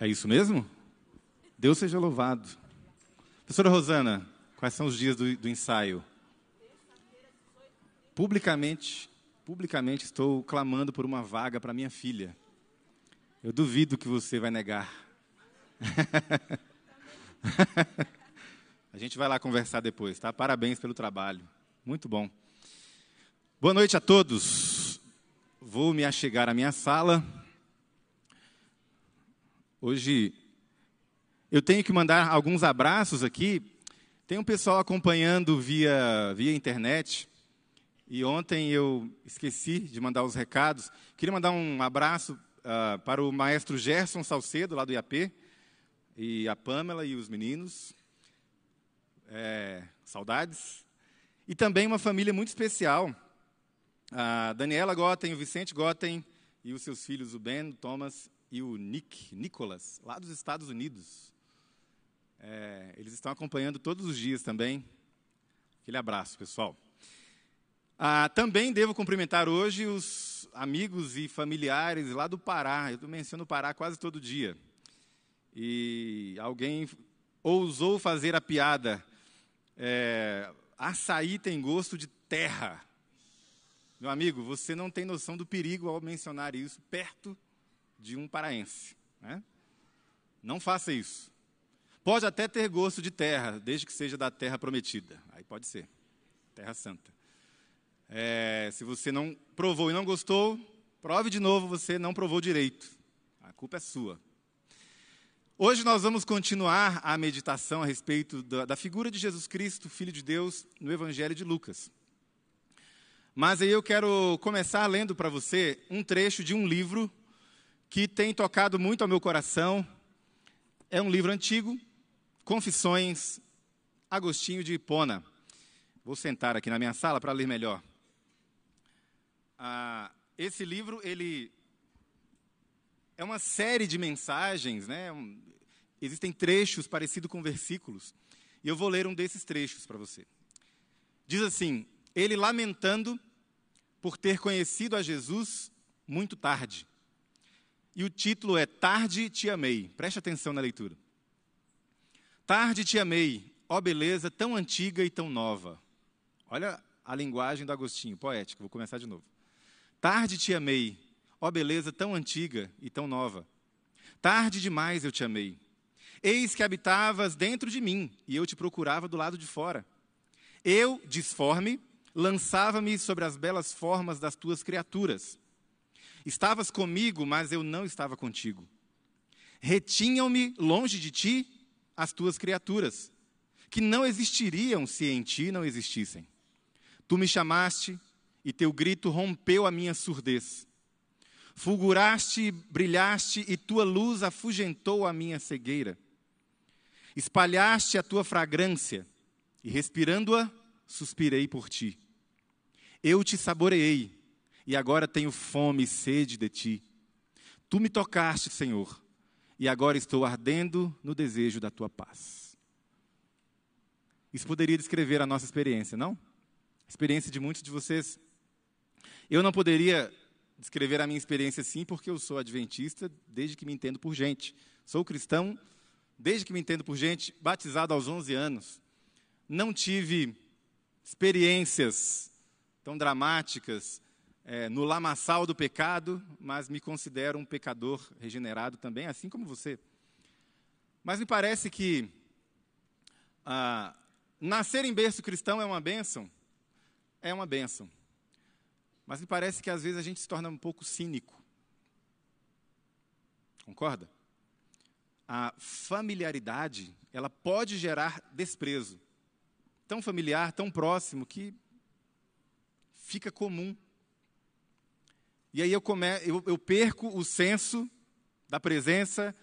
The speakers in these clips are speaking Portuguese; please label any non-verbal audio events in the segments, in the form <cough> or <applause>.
É isso mesmo? Deus seja louvado. Professora Rosana, quais são os dias do, do ensaio? Publicamente, publicamente estou clamando por uma vaga para minha filha. Eu duvido que você vai negar. <laughs> A gente vai lá conversar depois, tá? Parabéns pelo trabalho. Muito bom. Boa noite a todos. Vou me achegar à minha sala. Hoje eu tenho que mandar alguns abraços aqui. Tem um pessoal acompanhando via, via internet. E ontem eu esqueci de mandar os recados. Queria mandar um abraço uh, para o maestro Gerson Salcedo, lá do IAP, e a Pamela e os meninos. É, saudades. E também uma família muito especial. A Daniela Gotten, o Vicente Gotten e os seus filhos, o Ben, o Thomas e o Nick, Nicholas, lá dos Estados Unidos. É, eles estão acompanhando todos os dias também. Aquele abraço, pessoal. Ah, também devo cumprimentar hoje os amigos e familiares lá do Pará. Eu menciono o Pará quase todo dia. E alguém ousou fazer a piada: é, açaí tem gosto de terra. Meu amigo, você não tem noção do perigo ao mencionar isso perto de um paraense. Né? Não faça isso. Pode até ter gosto de terra, desde que seja da terra prometida. Aí pode ser. Terra Santa. É, se você não provou e não gostou, prove de novo, você não provou direito. A culpa é sua. Hoje nós vamos continuar a meditação a respeito da, da figura de Jesus Cristo, Filho de Deus, no Evangelho de Lucas. Mas aí eu quero começar lendo para você um trecho de um livro que tem tocado muito ao meu coração. É um livro antigo, Confissões, Agostinho de Hipona. Vou sentar aqui na minha sala para ler melhor. Ah, esse livro, ele é uma série de mensagens, né? Existem trechos parecidos com versículos. E eu vou ler um desses trechos para você. Diz assim: Ele lamentando por ter conhecido a Jesus muito tarde e o título é Tarde Te Amei. Preste atenção na leitura. Tarde te amei, ó beleza tão antiga e tão nova. Olha a linguagem do Agostinho, poético. Vou começar de novo. Tarde te amei, ó beleza tão antiga e tão nova. Tarde demais eu te amei. Eis que habitavas dentro de mim e eu te procurava do lado de fora. Eu, disforme, lançava-me sobre as belas formas das tuas criaturas Estavas comigo, mas eu não estava contigo. Retinham-me longe de ti as tuas criaturas, que não existiriam se em ti não existissem. Tu me chamaste e teu grito rompeu a minha surdez. Fulguraste, brilhaste e tua luz afugentou a minha cegueira. Espalhaste a tua fragrância e respirando-a, suspirei por ti. Eu te saboreei e agora tenho fome e sede de ti. Tu me tocaste, Senhor, e agora estou ardendo no desejo da tua paz. Isso poderia descrever a nossa experiência, não? Experiência de muitos de vocês. Eu não poderia descrever a minha experiência assim, porque eu sou adventista desde que me entendo por gente. Sou cristão desde que me entendo por gente, batizado aos 11 anos. Não tive experiências tão dramáticas é, no lamaçal do pecado, mas me considero um pecador regenerado também, assim como você. Mas me parece que ah, nascer em berço cristão é uma bênção, é uma bênção. Mas me parece que às vezes a gente se torna um pouco cínico. Concorda? A familiaridade, ela pode gerar desprezo. Tão familiar, tão próximo, que fica comum e aí eu, come, eu, eu perco o senso da presença,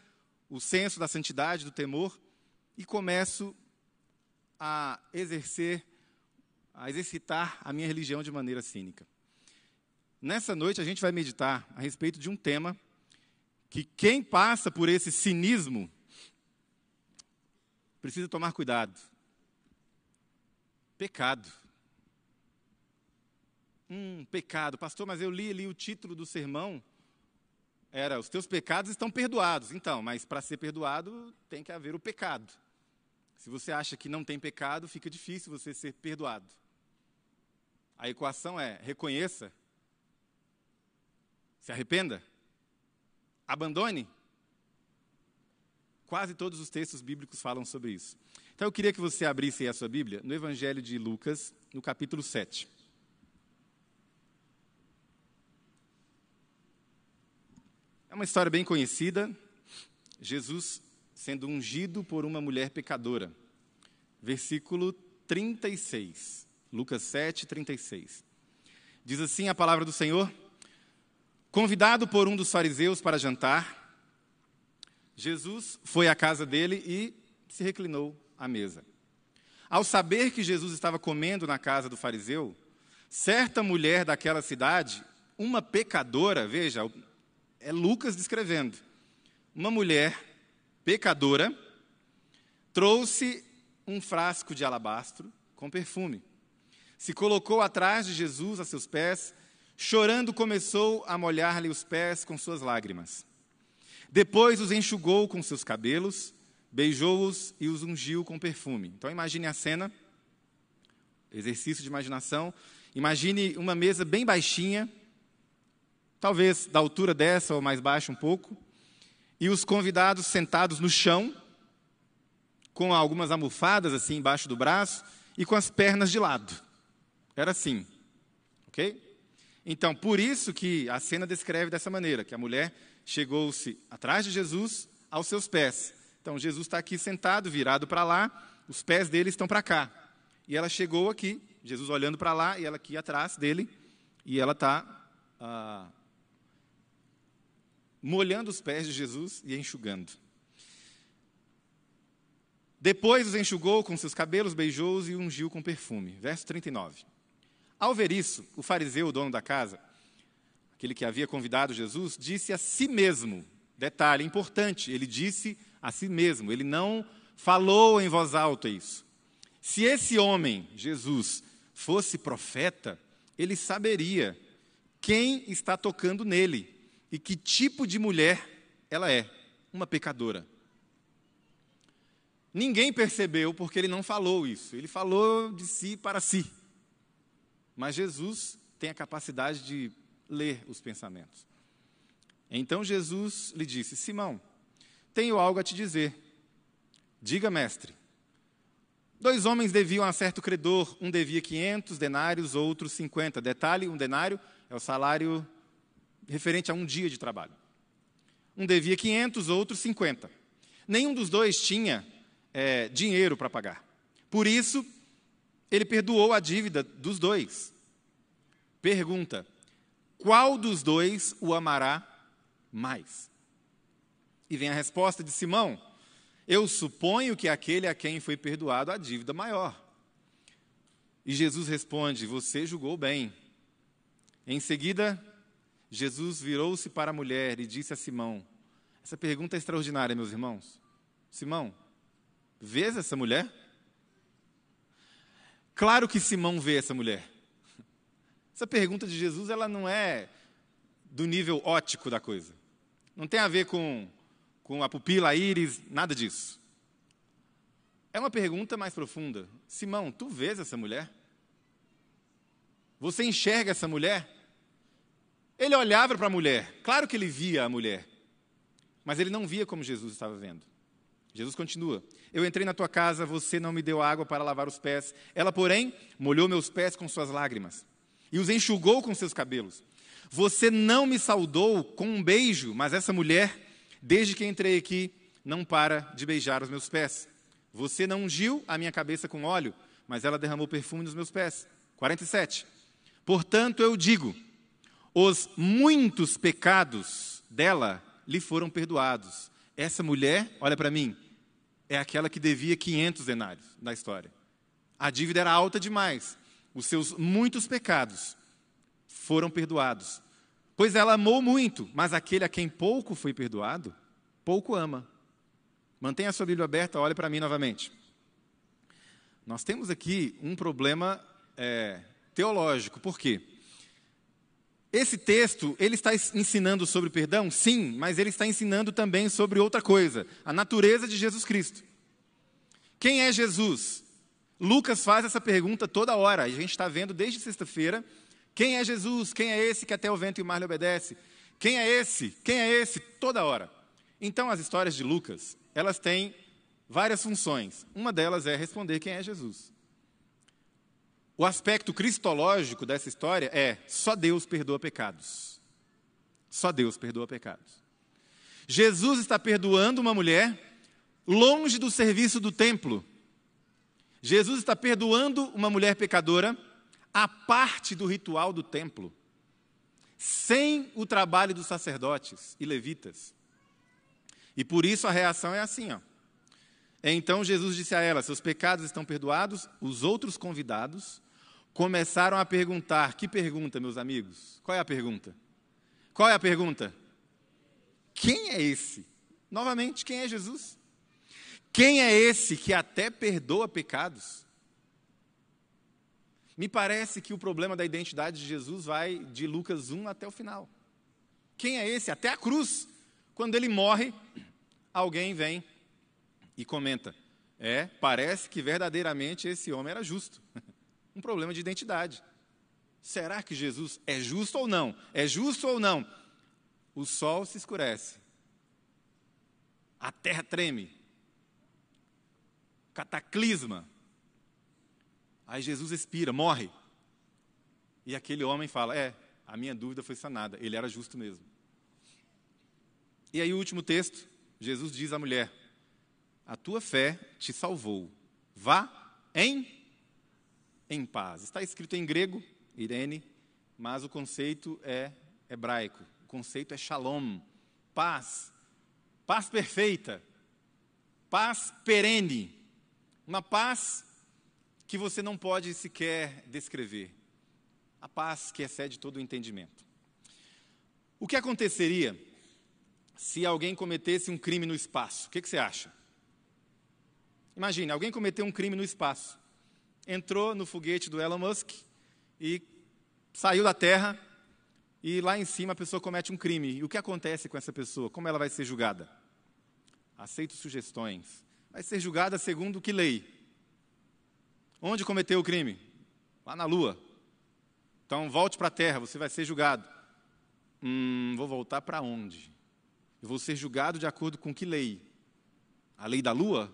o senso da santidade, do temor, e começo a exercer, a exercitar a minha religião de maneira cínica. Nessa noite a gente vai meditar a respeito de um tema que quem passa por esse cinismo precisa tomar cuidado. Pecado. Hum, pecado. Pastor, mas eu li ali o título do sermão. era: os teus pecados estão perdoados. Então, mas para ser perdoado tem que haver o pecado. Se você acha que não tem pecado, fica difícil você ser perdoado. A equação é: reconheça, se arrependa, abandone. Quase todos os textos bíblicos falam sobre isso. Então eu queria que você abrisse a sua Bíblia no Evangelho de Lucas, no capítulo 7. É uma história bem conhecida. Jesus sendo ungido por uma mulher pecadora. Versículo 36. Lucas 7, 36. Diz assim a palavra do Senhor: Convidado por um dos fariseus para jantar, Jesus foi à casa dele e se reclinou à mesa. Ao saber que Jesus estava comendo na casa do fariseu, certa mulher daquela cidade, uma pecadora, veja, é Lucas descrevendo. Uma mulher pecadora trouxe um frasco de alabastro com perfume. Se colocou atrás de Jesus a seus pés, chorando começou a molhar-lhe os pés com suas lágrimas. Depois os enxugou com seus cabelos, beijou-os e os ungiu com perfume. Então imagine a cena, exercício de imaginação. Imagine uma mesa bem baixinha, talvez da altura dessa ou mais baixa um pouco, e os convidados sentados no chão, com algumas almofadas assim embaixo do braço e com as pernas de lado. Era assim, ok? Então, por isso que a cena descreve dessa maneira, que a mulher chegou-se atrás de Jesus, aos seus pés. Então, Jesus está aqui sentado, virado para lá, os pés dele estão para cá. E ela chegou aqui, Jesus olhando para lá, e ela aqui atrás dele, e ela está ah, molhando os pés de Jesus e enxugando. Depois os enxugou com seus cabelos, beijou-os e ungiu com perfume. Verso 39. Ao ver isso, o fariseu, o dono da casa, aquele que havia convidado Jesus, disse a si mesmo, detalhe importante, ele disse a si mesmo, ele não falou em voz alta isso. Se esse homem, Jesus, fosse profeta, ele saberia quem está tocando nele e que tipo de mulher ela é, uma pecadora. Ninguém percebeu porque ele não falou isso, ele falou de si para si. Mas Jesus tem a capacidade de ler os pensamentos. Então Jesus lhe disse: Simão, tenho algo a te dizer. Diga, mestre. Dois homens deviam a certo credor, um devia 500 denários, outro 50. Detalhe: um denário é o salário referente a um dia de trabalho. Um devia 500, outro 50. Nenhum dos dois tinha é, dinheiro para pagar. Por isso, ele perdoou a dívida dos dois. Pergunta: qual dos dois o amará mais? E vem a resposta de Simão: Eu suponho que aquele a quem foi perdoado a dívida maior. E Jesus responde: Você julgou bem. Em seguida, Jesus virou-se para a mulher e disse a Simão: Essa pergunta é extraordinária, meus irmãos. Simão, vês essa mulher? Claro que Simão vê essa mulher. <laughs> Essa pergunta de Jesus, ela não é do nível ótico da coisa. Não tem a ver com, com a pupila, a íris, nada disso. É uma pergunta mais profunda. Simão, tu vês essa mulher? Você enxerga essa mulher? Ele olhava para a mulher, claro que ele via a mulher, mas ele não via como Jesus estava vendo. Jesus continua: Eu entrei na tua casa, você não me deu água para lavar os pés. Ela, porém, molhou meus pés com suas lágrimas e os enxugou com seus cabelos. Você não me saudou com um beijo, mas essa mulher, desde que entrei aqui, não para de beijar os meus pés. Você não ungiu a minha cabeça com óleo, mas ela derramou perfume nos meus pés. 47. Portanto, eu digo: os muitos pecados dela lhe foram perdoados. Essa mulher, olha para mim, é aquela que devia 500 denários na história. A dívida era alta demais. Os seus muitos pecados foram perdoados. Pois ela amou muito, mas aquele a quem pouco foi perdoado, pouco ama. Mantenha a sua Bíblia aberta, olhe para mim novamente. Nós temos aqui um problema é, teológico, por quê? Esse texto, ele está ensinando sobre perdão? Sim, mas ele está ensinando também sobre outra coisa, a natureza de Jesus Cristo. Quem é Jesus? Lucas faz essa pergunta toda hora, a gente está vendo desde sexta-feira. Quem é Jesus? Quem é esse que até o vento e o mar lhe obedece? Quem é esse? Quem é esse? Toda hora. Então, as histórias de Lucas, elas têm várias funções. Uma delas é responder quem é Jesus. O aspecto cristológico dessa história é só Deus perdoa pecados. Só Deus perdoa pecados. Jesus está perdoando uma mulher longe do serviço do templo. Jesus está perdoando uma mulher pecadora a parte do ritual do templo, sem o trabalho dos sacerdotes e levitas. E por isso a reação é assim, ó. Então Jesus disse a ela: Seus pecados estão perdoados. Os outros convidados começaram a perguntar. Que pergunta, meus amigos? Qual é a pergunta? Qual é a pergunta? Quem é esse? Novamente, quem é Jesus? Quem é esse que até perdoa pecados? Me parece que o problema da identidade de Jesus vai de Lucas 1 até o final. Quem é esse? Até a cruz. Quando ele morre, alguém vem e comenta: É, parece que verdadeiramente esse homem era justo. <laughs> um problema de identidade. Será que Jesus é justo ou não? É justo ou não? O sol se escurece, a terra treme, cataclisma. Aí Jesus expira, morre. E aquele homem fala: É, a minha dúvida foi sanada, ele era justo mesmo. E aí, o último texto, Jesus diz à mulher: A tua fé te salvou. Vá em em paz. Está escrito em grego, Irene, mas o conceito é hebraico. O conceito é shalom, paz, paz perfeita, paz perene, uma paz que você não pode sequer descrever, a paz que excede todo o entendimento. O que aconteceria se alguém cometesse um crime no espaço? O que, que você acha? Imagine, alguém cometeu um crime no espaço entrou no foguete do Elon Musk e saiu da Terra e lá em cima a pessoa comete um crime. E o que acontece com essa pessoa? Como ela vai ser julgada? Aceito sugestões. Vai ser julgada segundo que lei? Onde cometeu o crime? Lá na Lua. Então volte para a Terra, você vai ser julgado. Hum, vou voltar para onde? Eu vou ser julgado de acordo com que lei? A lei da Lua?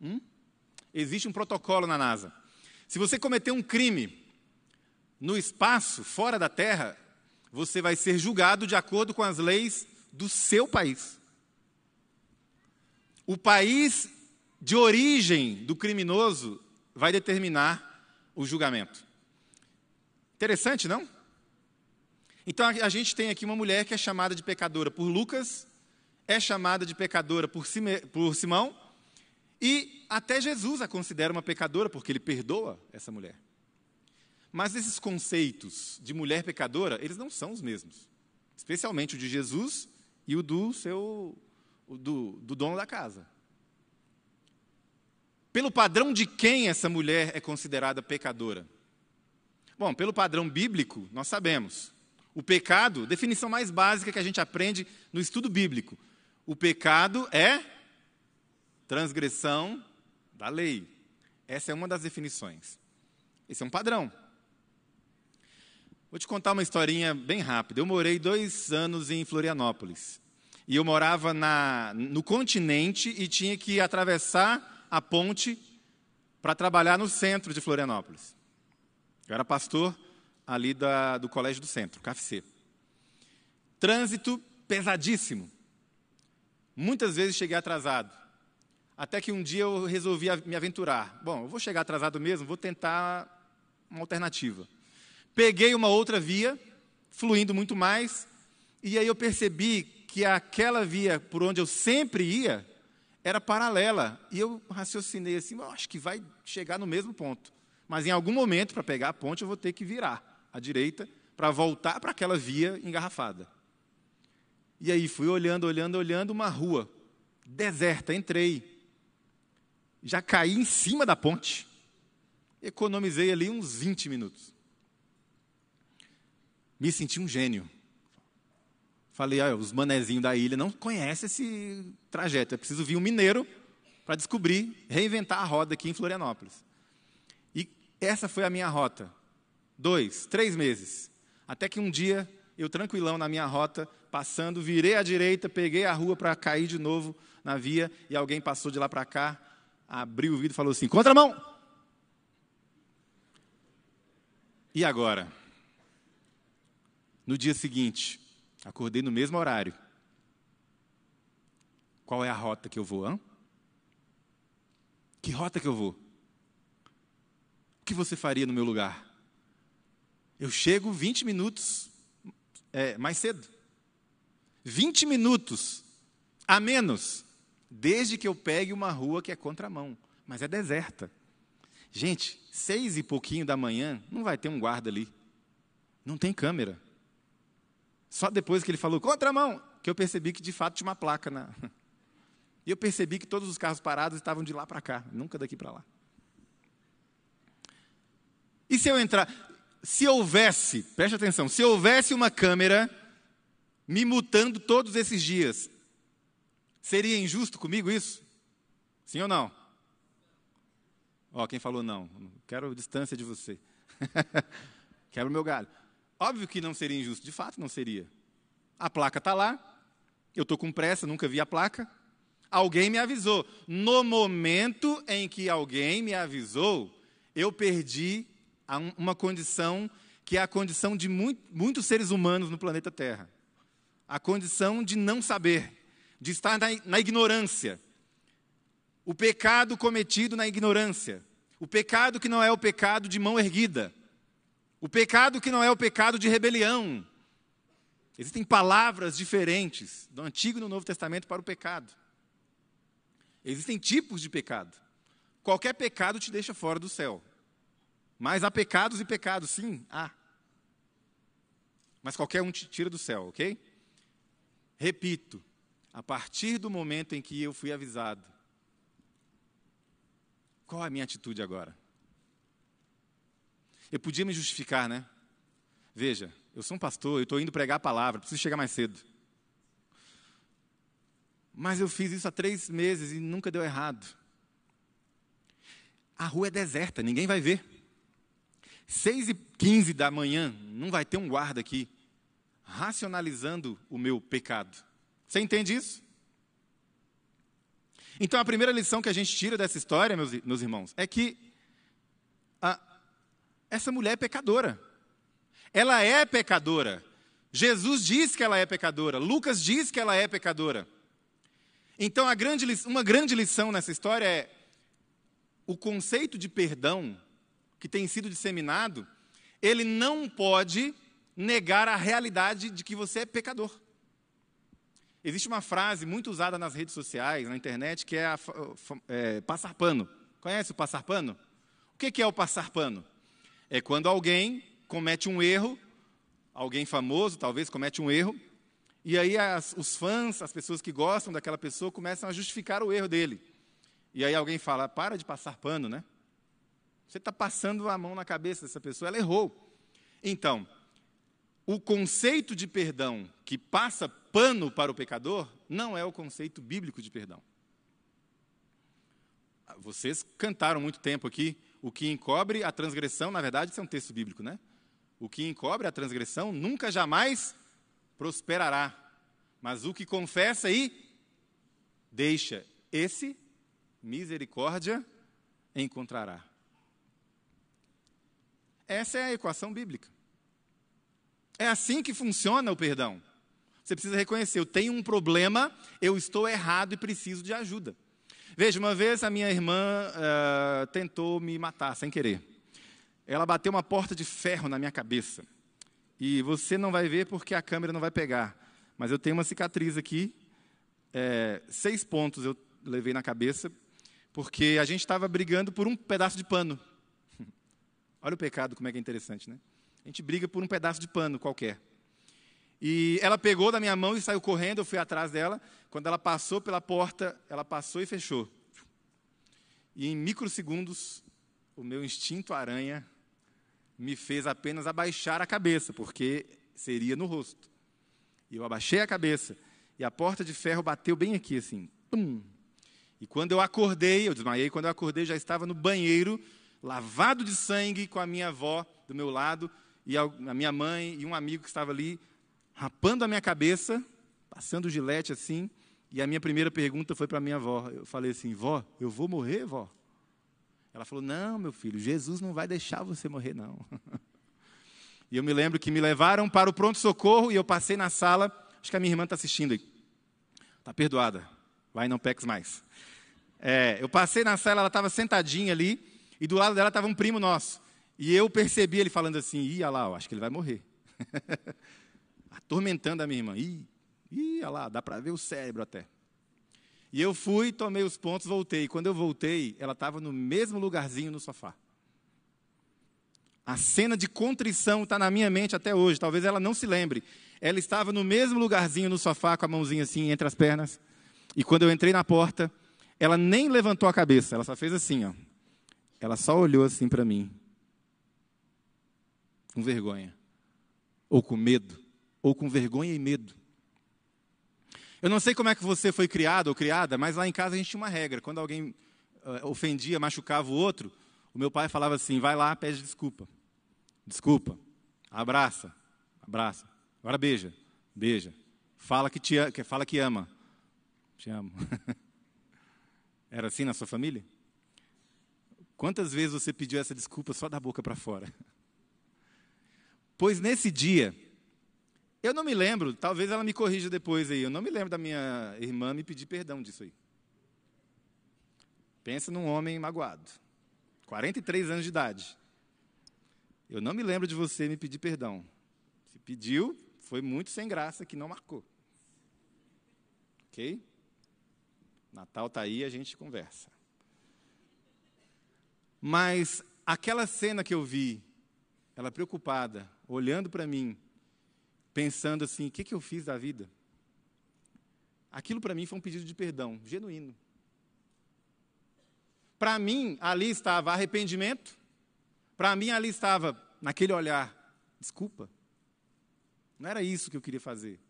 Hum? Existe um protocolo na NASA. Se você cometer um crime no espaço, fora da Terra, você vai ser julgado de acordo com as leis do seu país. O país de origem do criminoso vai determinar o julgamento. Interessante, não? Então a gente tem aqui uma mulher que é chamada de pecadora por Lucas, é chamada de pecadora por, Simão e até Jesus a considera uma pecadora, porque ele perdoa essa mulher. Mas esses conceitos de mulher pecadora, eles não são os mesmos. Especialmente o de Jesus e o do seu do, do dono da casa. Pelo padrão de quem essa mulher é considerada pecadora? Bom, pelo padrão bíblico, nós sabemos. O pecado, definição mais básica que a gente aprende no estudo bíblico. O pecado é transgressão da lei. Essa é uma das definições. Esse é um padrão. Vou te contar uma historinha bem rápida. Eu morei dois anos em Florianópolis. E eu morava na, no continente e tinha que atravessar a ponte para trabalhar no centro de Florianópolis. Eu era pastor ali da, do Colégio do Centro, KFC. Trânsito pesadíssimo. Muitas vezes cheguei atrasado. Até que um dia eu resolvi me aventurar. Bom, eu vou chegar atrasado mesmo, vou tentar uma alternativa. Peguei uma outra via, fluindo muito mais, e aí eu percebi que aquela via por onde eu sempre ia era paralela. E eu raciocinei assim, eu acho que vai chegar no mesmo ponto. Mas em algum momento, para pegar a ponte, eu vou ter que virar à direita para voltar para aquela via engarrafada. E aí fui olhando, olhando, olhando uma rua deserta, entrei já caí em cima da ponte. Economizei ali uns 20 minutos. Me senti um gênio. Falei, ah, os manezinhos da ilha não conhecem esse trajeto. É preciso vir um mineiro para descobrir, reinventar a roda aqui em Florianópolis. E essa foi a minha rota. Dois, três meses. Até que um dia, eu tranquilão na minha rota, passando, virei à direita, peguei a rua para cair de novo na via, e alguém passou de lá para cá, abriu o vidro e falou assim: contramão! E agora? No dia seguinte, Acordei no mesmo horário. Qual é a rota que eu vou? Hã? Que rota que eu vou? O que você faria no meu lugar? Eu chego 20 minutos é, mais cedo. 20 minutos a menos, desde que eu pegue uma rua que é contramão, mas é deserta. Gente, seis e pouquinho da manhã, não vai ter um guarda ali. Não tem câmera. Só depois que ele falou contramão, que eu percebi que de fato tinha uma placa na. <laughs> E eu percebi que todos os carros parados estavam de lá para cá, nunca daqui para lá. E se eu entrar, se houvesse, preste atenção, se houvesse uma câmera me mutando todos esses dias, seria injusto comigo isso? Sim ou não? Ó, quem falou não, quero distância de você. <laughs> quero o meu galho. Óbvio que não seria injusto, de fato não seria. A placa está lá, eu estou com pressa, nunca vi a placa. Alguém me avisou. No momento em que alguém me avisou, eu perdi uma condição que é a condição de muito, muitos seres humanos no planeta Terra. A condição de não saber, de estar na, na ignorância. O pecado cometido na ignorância. O pecado que não é o pecado de mão erguida. O pecado que não é o pecado de rebelião. Existem palavras diferentes do Antigo e do Novo Testamento para o pecado. Existem tipos de pecado. Qualquer pecado te deixa fora do céu. Mas há pecados e pecados, sim, há. Mas qualquer um te tira do céu, ok? Repito, a partir do momento em que eu fui avisado, qual a minha atitude agora? Eu podia me justificar, né? Veja, eu sou um pastor, eu estou indo pregar a palavra, preciso chegar mais cedo. Mas eu fiz isso há três meses e nunca deu errado. A rua é deserta, ninguém vai ver. Seis e quinze da manhã, não vai ter um guarda aqui, racionalizando o meu pecado. Você entende isso? Então, a primeira lição que a gente tira dessa história, meus, meus irmãos, é que a, essa mulher é pecadora. Ela é pecadora. Jesus diz que ela é pecadora. Lucas diz que ela é pecadora. Então, grande, uma grande lição nessa história é o conceito de perdão que tem sido disseminado, ele não pode negar a realidade de que você é pecador. Existe uma frase muito usada nas redes sociais, na internet, que é, a, é passar pano. Conhece o passar pano? O que é o passar pano? É quando alguém comete um erro, alguém famoso talvez comete um erro, e aí as, os fãs, as pessoas que gostam daquela pessoa, começam a justificar o erro dele. E aí alguém fala: para de passar pano, né? Você está passando a mão na cabeça dessa pessoa, ela errou. Então, o conceito de perdão que passa pano para o pecador não é o conceito bíblico de perdão. Vocês cantaram muito tempo aqui o que encobre a transgressão, na verdade, isso é um texto bíblico, né? O que encobre a transgressão nunca jamais prosperará. Mas o que confessa e deixa, esse misericórdia encontrará. Essa é a equação bíblica. É assim que funciona o perdão. Você precisa reconhecer: eu tenho um problema, eu estou errado e preciso de ajuda. Veja, uma vez a minha irmã uh, tentou me matar sem querer. Ela bateu uma porta de ferro na minha cabeça. E você não vai ver porque a câmera não vai pegar. Mas eu tenho uma cicatriz aqui. É, seis pontos eu levei na cabeça. Porque a gente estava brigando por um pedaço de pano. <laughs> Olha o pecado, como é que é interessante, né? A gente briga por um pedaço de pano qualquer. E ela pegou da minha mão e saiu correndo, eu fui atrás dela. Quando ela passou pela porta, ela passou e fechou. E em microsegundos, o meu instinto aranha me fez apenas abaixar a cabeça, porque seria no rosto. E eu abaixei a cabeça e a porta de ferro bateu bem aqui, assim. Pum. E quando eu acordei, eu desmaiei, quando eu acordei já estava no banheiro, lavado de sangue, com a minha avó do meu lado, e a minha mãe e um amigo que estava ali, rapando a minha cabeça, passando gilete assim, e a minha primeira pergunta foi para a minha avó. Eu falei assim, vó, eu vou morrer, vó? Ela falou, não, meu filho, Jesus não vai deixar você morrer, não. <laughs> e eu me lembro que me levaram para o pronto-socorro e eu passei na sala, acho que a minha irmã está assistindo aí. Está perdoada, vai não peques mais. É, eu passei na sala, ela estava sentadinha ali, e do lado dela estava um primo nosso. E eu percebi ele falando assim, ia lá, eu acho que ele vai morrer. <laughs> Atormentando a minha irmã. Ih, ia lá, dá para ver o cérebro até. E eu fui, tomei os pontos, voltei. Quando eu voltei, ela estava no mesmo lugarzinho no sofá. A cena de contrição está na minha mente até hoje, talvez ela não se lembre. Ela estava no mesmo lugarzinho no sofá, com a mãozinha assim entre as pernas. E quando eu entrei na porta, ela nem levantou a cabeça, ela só fez assim, ó. Ela só olhou assim para mim. Com vergonha. Ou com medo. Ou com vergonha e medo. Eu não sei como é que você foi criado ou criada, mas lá em casa a gente tinha uma regra. Quando alguém uh, ofendia, machucava o outro, o meu pai falava assim: vai lá, pede desculpa. Desculpa. Abraça. Abraça. Agora beija. Beija. Fala que, te, que, fala que ama. Te amo. <laughs> Era assim na sua família? Quantas vezes você pediu essa desculpa só da boca para fora? Pois nesse dia, eu não me lembro, talvez ela me corrija depois aí. Eu não me lembro da minha irmã me pedir perdão disso aí. Pensa num homem magoado. 43 anos de idade. Eu não me lembro de você me pedir perdão. Se pediu, foi muito sem graça que não marcou. Ok? Natal está aí, a gente conversa. Mas aquela cena que eu vi, ela preocupada, olhando para mim, pensando assim: o que, que eu fiz da vida? Aquilo para mim foi um pedido de perdão, genuíno. Para mim, ali estava arrependimento, para mim, ali estava, naquele olhar, desculpa. Não era isso que eu queria fazer.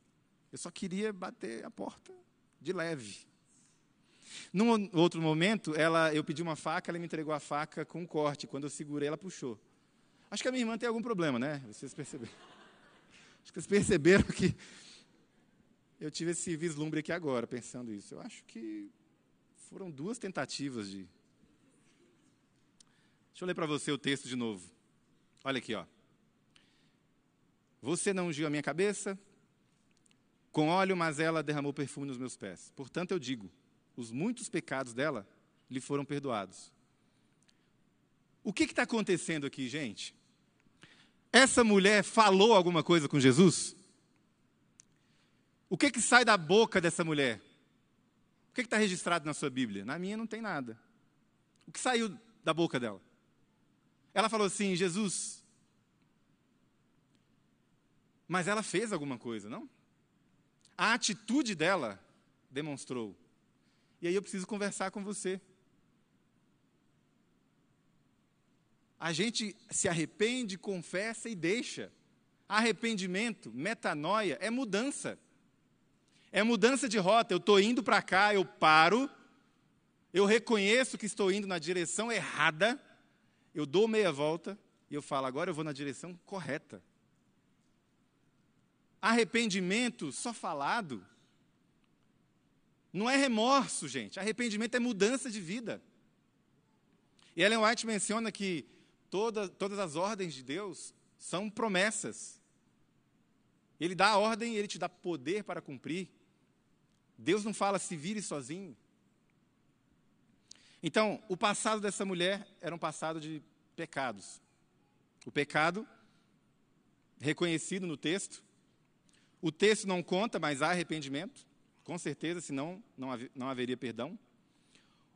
Eu só queria bater a porta de leve. Num outro momento, ela, eu pedi uma faca, ela me entregou a faca com um corte. Quando eu segurei, ela puxou. Acho que a minha irmã tem algum problema, né? Vocês perceberam? <laughs> Acho que vocês perceberam que eu tive esse vislumbre aqui agora, pensando isso. Eu acho que foram duas tentativas de. Deixa eu ler para você o texto de novo. Olha aqui, ó. Você não ungiu a minha cabeça com óleo, mas ela derramou perfume nos meus pés. Portanto, eu digo: os muitos pecados dela lhe foram perdoados. O que está acontecendo aqui, gente? Essa mulher falou alguma coisa com Jesus? O que, que sai da boca dessa mulher? O que está registrado na sua Bíblia? Na minha não tem nada. O que saiu da boca dela? Ela falou assim: Jesus. Mas ela fez alguma coisa, não? A atitude dela demonstrou. E aí eu preciso conversar com você. A gente se arrepende, confessa e deixa. Arrependimento, metanoia, é mudança. É mudança de rota. Eu estou indo para cá, eu paro, eu reconheço que estou indo na direção errada, eu dou meia volta e eu falo, agora eu vou na direção correta. Arrependimento só falado não é remorso, gente. Arrependimento é mudança de vida. E Ellen White menciona que Toda, todas as ordens de Deus são promessas. Ele dá a ordem ele te dá poder para cumprir. Deus não fala se vire sozinho. Então, o passado dessa mulher era um passado de pecados. O pecado, reconhecido no texto. O texto não conta, mas há arrependimento, com certeza, senão não, não haveria perdão.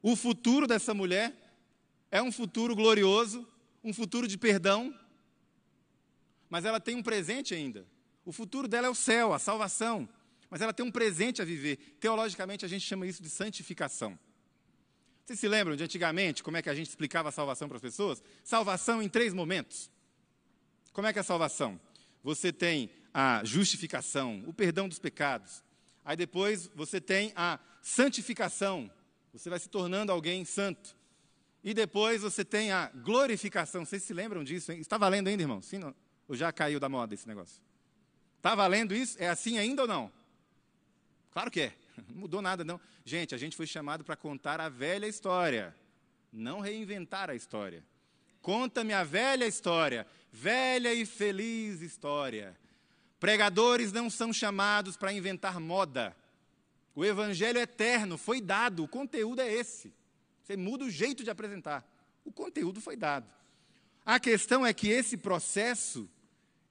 O futuro dessa mulher é um futuro glorioso, um futuro de perdão, mas ela tem um presente ainda. O futuro dela é o céu, a salvação, mas ela tem um presente a viver. Teologicamente, a gente chama isso de santificação. Vocês se lembram de antigamente como é que a gente explicava a salvação para as pessoas? Salvação em três momentos. Como é que é a salvação? você tem a justificação, o perdão dos pecados. Aí depois você tem a santificação, você vai se tornando alguém santo. E depois você tem a glorificação. Vocês se lembram disso? Hein? Está valendo ainda, irmão? Sim, não? Ou já caiu da moda esse negócio? Está valendo isso? É assim ainda ou não? Claro que é. <laughs> Não mudou nada, não. Gente, a gente foi chamado para contar a velha história, não reinventar a história. Conta-me a velha história, velha e feliz história. Pregadores não são chamados para inventar moda. O evangelho eterno foi dado, o conteúdo é esse. Você muda o jeito de apresentar. O conteúdo foi dado. A questão é que esse processo,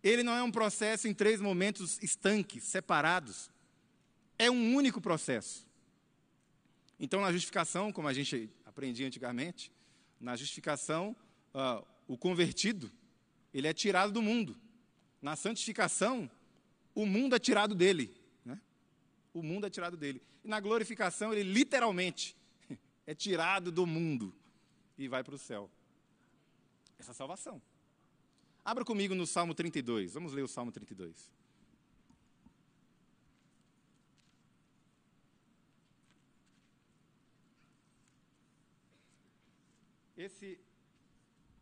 ele não é um processo em três momentos estanques, separados. É um único processo. Então, na justificação, como a gente aprendia antigamente, na justificação, uh, o convertido, ele é tirado do mundo. Na santificação, o mundo é tirado dele. Né? O mundo é tirado dele. E na glorificação, ele literalmente é tirado do mundo e vai para o céu. Essa é salvação. Abra comigo no Salmo 32. Vamos ler o Salmo 32. Esse,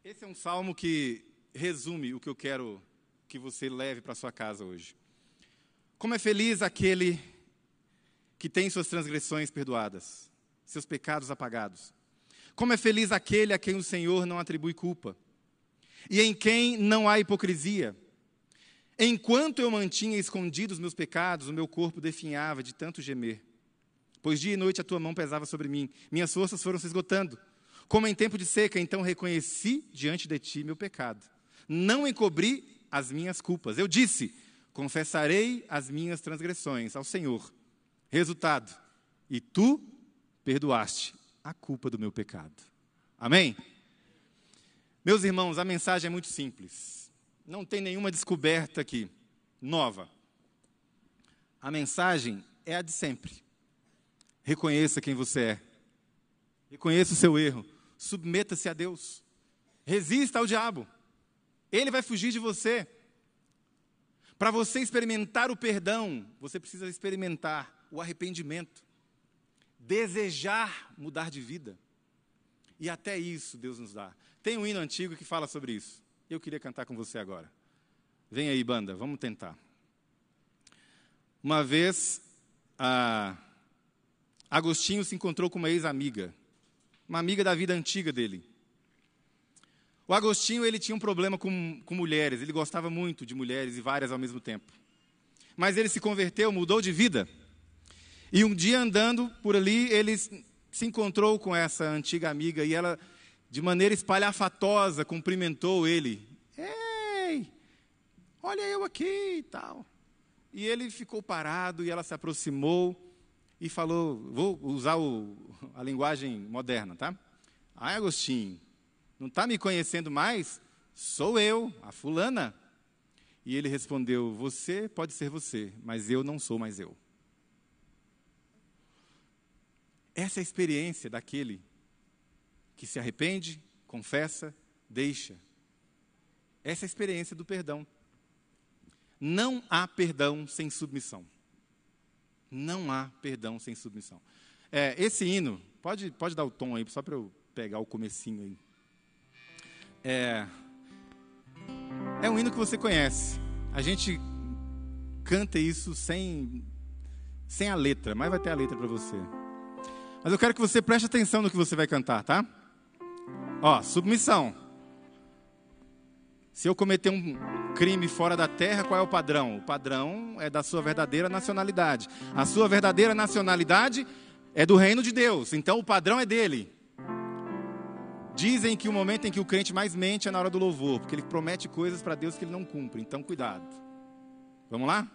esse é um salmo que resume o que eu quero que você leve para sua casa hoje. Como é feliz aquele que tem suas transgressões perdoadas seus pecados apagados. Como é feliz aquele a quem o Senhor não atribui culpa, e em quem não há hipocrisia. Enquanto eu mantinha escondidos meus pecados, o meu corpo definhava de tanto gemer. Pois dia e noite a tua mão pesava sobre mim, minhas forças foram se esgotando. Como em tempo de seca, então reconheci diante de ti meu pecado. Não encobri as minhas culpas. Eu disse: confessarei as minhas transgressões ao Senhor. Resultado: e tu perdoaste a culpa do meu pecado. Amém? Meus irmãos, a mensagem é muito simples. Não tem nenhuma descoberta aqui, nova. A mensagem é a de sempre. Reconheça quem você é. Reconheça o seu erro. Submeta-se a Deus. Resista ao diabo. Ele vai fugir de você. Para você experimentar o perdão, você precisa experimentar o arrependimento desejar mudar de vida. E até isso Deus nos dá. Tem um hino antigo que fala sobre isso. Eu queria cantar com você agora. Vem aí, banda, vamos tentar. Uma vez, Agostinho se encontrou com uma ex-amiga, uma amiga da vida antiga dele. O Agostinho ele tinha um problema com, com mulheres, ele gostava muito de mulheres e várias ao mesmo tempo. Mas ele se converteu, mudou de vida e um dia andando por ali, ele se encontrou com essa antiga amiga e ela, de maneira espalhafatosa, cumprimentou ele. Ei, olha eu aqui e tal. E ele ficou parado e ela se aproximou e falou: Vou usar o, a linguagem moderna, tá? Ai, Agostinho, não está me conhecendo mais? Sou eu, a fulana. E ele respondeu: Você pode ser você, mas eu não sou mais eu. Essa é a experiência daquele que se arrepende, confessa, deixa. Essa é a experiência do perdão. Não há perdão sem submissão. Não há perdão sem submissão. É, esse hino, pode, pode dar o tom aí, só para eu pegar o comecinho aí. É, é um hino que você conhece. A gente canta isso sem, sem a letra, mas vai ter a letra para você. Mas eu quero que você preste atenção no que você vai cantar, tá? Ó, submissão. Se eu cometer um crime fora da terra, qual é o padrão? O padrão é da sua verdadeira nacionalidade. A sua verdadeira nacionalidade é do reino de Deus, então o padrão é dele. Dizem que o momento em que o crente mais mente é na hora do louvor, porque ele promete coisas para Deus que ele não cumpre, então cuidado. Vamos lá?